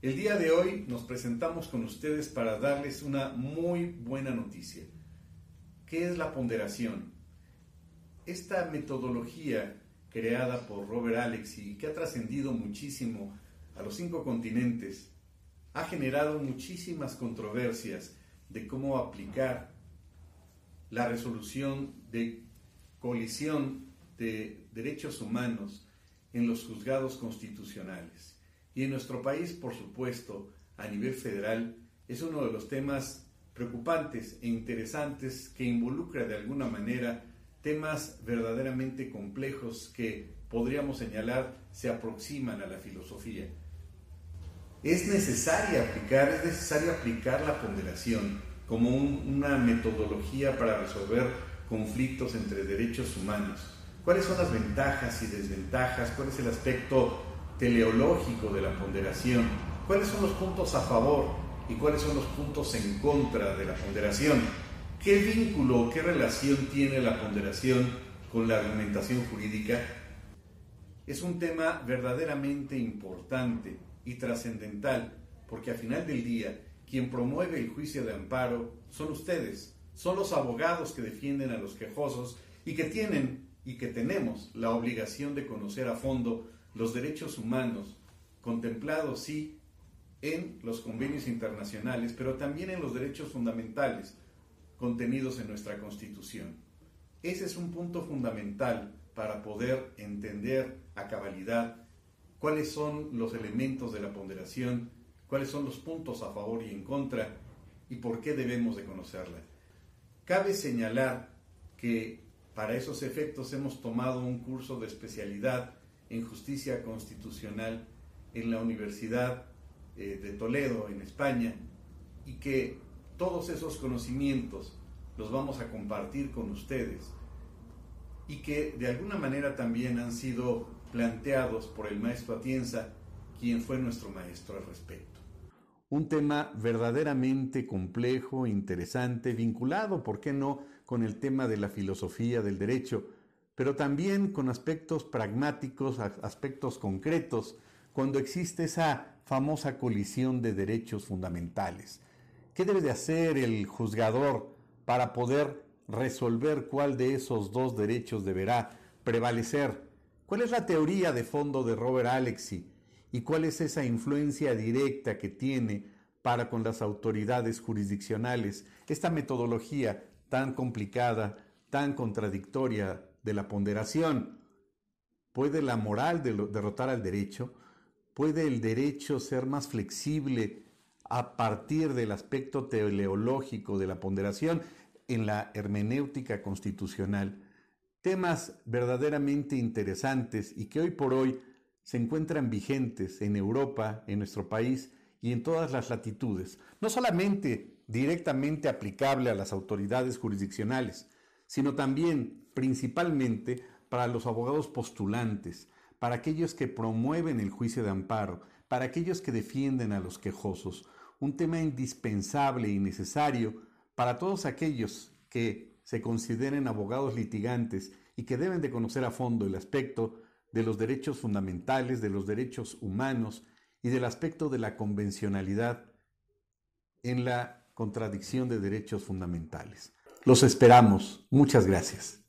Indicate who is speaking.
Speaker 1: El día de hoy nos presentamos con ustedes para darles una muy buena noticia. ¿Qué es la ponderación? Esta metodología creada por Robert Alexy, que ha trascendido muchísimo a los cinco continentes, ha generado muchísimas controversias de cómo aplicar la resolución de colisión de derechos humanos en los juzgados constitucionales. Y en nuestro país, por supuesto, a nivel federal, es uno de los temas preocupantes e interesantes que involucra de alguna manera temas verdaderamente complejos que podríamos señalar se aproximan a la filosofía. Es necesaria aplicar, es necesario aplicar la ponderación como una metodología para resolver conflictos entre derechos humanos. ¿Cuáles son las ventajas y desventajas? ¿Cuál es el aspecto teleológico de la ponderación? ¿Cuáles son los puntos a favor y cuáles son los puntos en contra de la ponderación? ¿Qué vínculo o qué relación tiene la ponderación con la argumentación jurídica? Es un tema verdaderamente importante y trascendental porque al final del día quien promueve el juicio de amparo son ustedes, son los abogados que defienden a los quejosos y que tienen y que tenemos la obligación de conocer a fondo los derechos humanos contemplados, sí, en los convenios internacionales, pero también en los derechos fundamentales contenidos en nuestra Constitución. Ese es un punto fundamental para poder entender a cabalidad cuáles son los elementos de la ponderación cuáles son los puntos a favor y en contra y por qué debemos de conocerla. Cabe señalar que para esos efectos hemos tomado un curso de especialidad en justicia constitucional en la Universidad eh, de Toledo, en España, y que todos esos conocimientos los vamos a compartir con ustedes y que de alguna manera también han sido planteados por el maestro Atienza, quien fue nuestro maestro al respecto un tema verdaderamente complejo, interesante, vinculado, ¿por qué no?, con el tema de la filosofía del derecho, pero también con aspectos pragmáticos, aspectos concretos, cuando existe esa famosa colisión de derechos fundamentales. ¿Qué debe de hacer el juzgador para poder resolver cuál de esos dos derechos deberá prevalecer? ¿Cuál es la teoría de fondo de Robert Alexy? y cuál es esa influencia directa que tiene para con las autoridades jurisdiccionales, esta metodología tan complicada, tan contradictoria de la ponderación. ¿Puede la moral derrotar al derecho? ¿Puede el derecho ser más flexible a partir del aspecto teleológico de la ponderación en la hermenéutica constitucional? Temas verdaderamente interesantes y que hoy por hoy se encuentran vigentes en Europa, en nuestro país y en todas las latitudes, no solamente directamente aplicable a las autoridades jurisdiccionales, sino también principalmente para los abogados postulantes, para aquellos que promueven el juicio de amparo, para aquellos que defienden a los quejosos, un tema indispensable y necesario para todos aquellos que se consideren abogados litigantes y que deben de conocer a fondo el aspecto de los derechos fundamentales, de los derechos humanos y del aspecto de la convencionalidad en la contradicción de derechos fundamentales. Los esperamos. Muchas gracias.